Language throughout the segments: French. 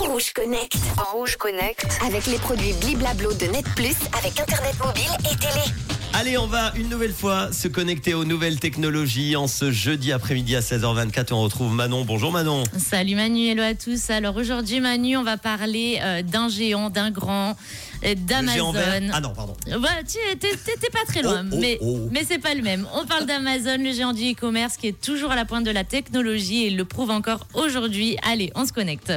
Rouge Connect. En Rouge Connect. Avec les produits Bliblablo de Net Plus avec Internet mobile et télé. Allez, on va une nouvelle fois se connecter aux nouvelles technologies en ce jeudi après-midi à 16h24. On retrouve Manon. Bonjour Manon. Salut Manu, hello à tous. Alors aujourd'hui Manu, on va parler euh, d'un géant, d'un grand, euh, d'Amazon. Ah non, pardon. Voilà, tu t'es pas très loin, Oh, oh, mais, oh. mais c'est pas le même. On parle d'Amazon, le géant du e-commerce qui est toujours à la pointe de la technologie et il le prouve encore aujourd'hui. Allez, on se connecte.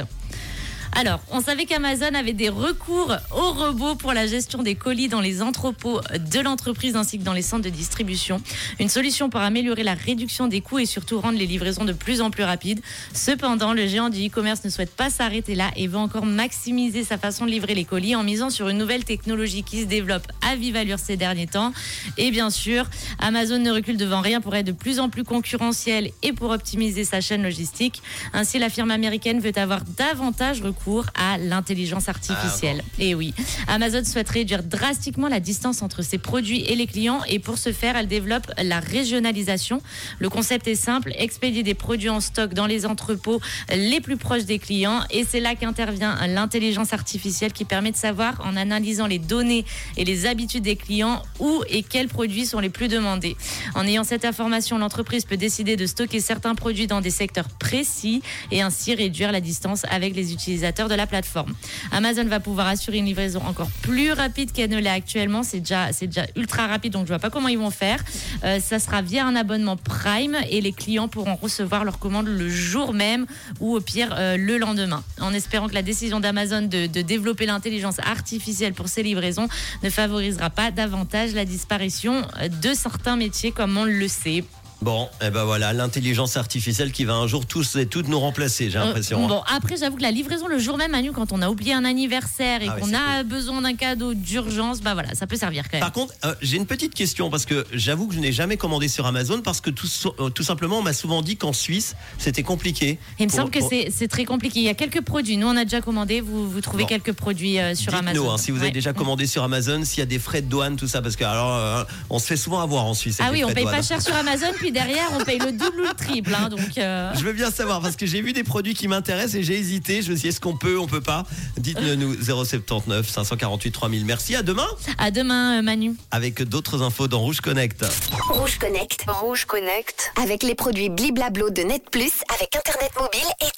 Alors, on savait qu'Amazon avait des recours aux robots pour la gestion des colis dans les entrepôts de l'entreprise ainsi que dans les centres de distribution. Une solution pour améliorer la réduction des coûts et surtout rendre les livraisons de plus en plus rapides. Cependant, le géant du e-commerce ne souhaite pas s'arrêter là et veut encore maximiser sa façon de livrer les colis en misant sur une nouvelle technologie qui se développe à vive allure ces derniers temps. Et bien sûr, Amazon ne recule devant rien pour être de plus en plus concurrentiel et pour optimiser sa chaîne logistique. Ainsi, la firme américaine veut avoir davantage recours à l'intelligence artificielle. et oui, Amazon souhaite réduire drastiquement la distance entre ses produits et les clients et pour ce faire, elle développe la régionalisation. Le concept est simple, expédier des produits en stock dans les entrepôts les plus proches des clients et c'est là qu'intervient l'intelligence artificielle qui permet de savoir en analysant les données et les habitudes des clients où et quels produits sont les plus demandés. En ayant cette information, l'entreprise peut décider de stocker certains produits dans des secteurs précis et ainsi réduire la distance avec les utilisateurs de la plateforme. Amazon va pouvoir assurer une livraison encore plus rapide qu'elle ne l'est actuellement. C'est déjà, c'est déjà ultra rapide, donc je vois pas comment ils vont faire. Euh, ça sera via un abonnement Prime et les clients pourront recevoir leur commande le jour même ou au pire euh, le lendemain. En espérant que la décision d'Amazon de, de développer l'intelligence artificielle pour ces livraisons ne favorisera pas davantage la disparition de certains métiers comme on le sait. Bon, et ben voilà, l'intelligence artificielle qui va un jour tous et toutes nous remplacer, j'ai Euh, l'impression. hein. Bon, après, j'avoue que la livraison le jour même, Manu, quand on a oublié un anniversaire et Ah qu'on a besoin d'un cadeau d'urgence, bah voilà, ça peut servir quand même. Par contre, euh, j'ai une petite question parce que j'avoue que je n'ai jamais commandé sur Amazon parce que tout, euh, tout simplement on m'a souvent dit qu'en Suisse c'était compliqué. Il me semble que pour- c'est très compliqué. Il y a quelques produits. Nous, on a déjà commandé. Vous, vous trouvez Bon. quelques produits sur Amazon. hein, si vous avez Ouais. déjà commandé sur Amazon, s'il y a des frais de douane, tout ça, parce que alors on se fait souvent avoir en Suisse. Ah oui, on paye douane. pas cher sur Amazon, puis derrière, on paye le double ou le triple. hein, donc, euh, Je veux bien savoir parce que j'ai vu des produits qui m'intéressent et j'ai hésité. Je me suis dit est-ce qu'on peut, on peut pas? Dites-le nous 079 548 3000. Merci. À demain à demain, euh, Manu. avec d'autres infos dans Rouge Connect. Rouge Connect. Rouge Connect. Avec les produits Bliblablo de Net Plus avec Internet mobile et télé.